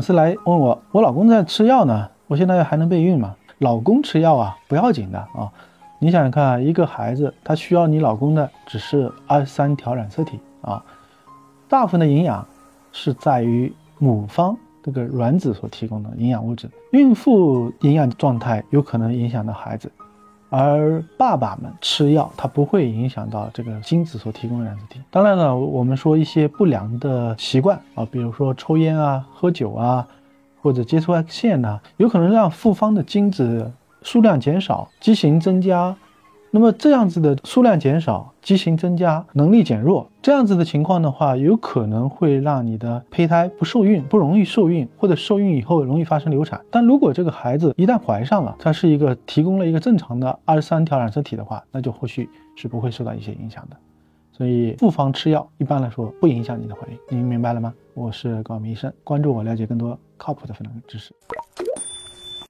是来问我，我老公在吃药呢，我现在还能备孕吗？老公吃药啊，不要紧的啊。你想想看，一个孩子他需要你老公的只是二十三条染色体啊，大部分的营养是在于母方这个卵子所提供的营养物质，孕妇营养状态有可能影响到孩子。而爸爸们吃药，它不会影响到这个精子所提供的染色体。当然呢，我们说一些不良的习惯啊，比如说抽烟啊、喝酒啊，或者接触 X 线呐，有可能让复方的精子数量减少，畸形增加。那么这样子的数量减少，畸形增加，能力减弱，这样子的情况的话，有可能会让你的胚胎不受孕，不容易受孕，或者受孕以后容易发生流产。但如果这个孩子一旦怀上了，它是一个提供了一个正常的二十三条染色体的话，那就或许是不会受到一些影响的。所以复方吃药一般来说不影响你的怀孕，您明白了吗？我是高明医生，关注我，了解更多靠谱的分娩知识。